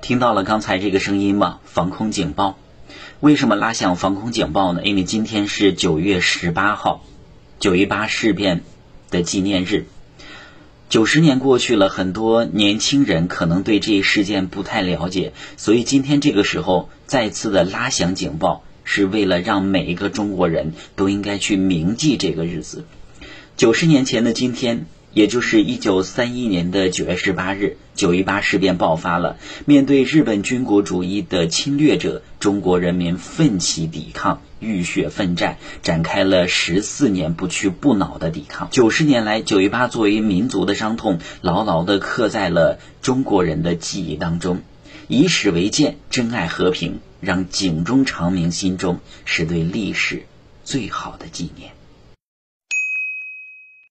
听到了刚才这个声音吗？防空警报。为什么拉响防空警报呢？因为今天是九月十八号，九一八事变的纪念日。九十年过去了，很多年轻人可能对这一事件不太了解，所以今天这个时候再次的拉响警报，是为了让每一个中国人都应该去铭记这个日子。九十年前的今天。也就是一九三一年的九月十八日，九一八事变爆发了。面对日本军国主义的侵略者，中国人民奋起抵抗，浴血奋战，展开了十四年不屈不挠的抵抗。九十年来，九一八作为民族的伤痛，牢牢地刻在了中国人的记忆当中。以史为鉴，珍爱和平，让警钟长鸣心中，是对历史最好的纪念。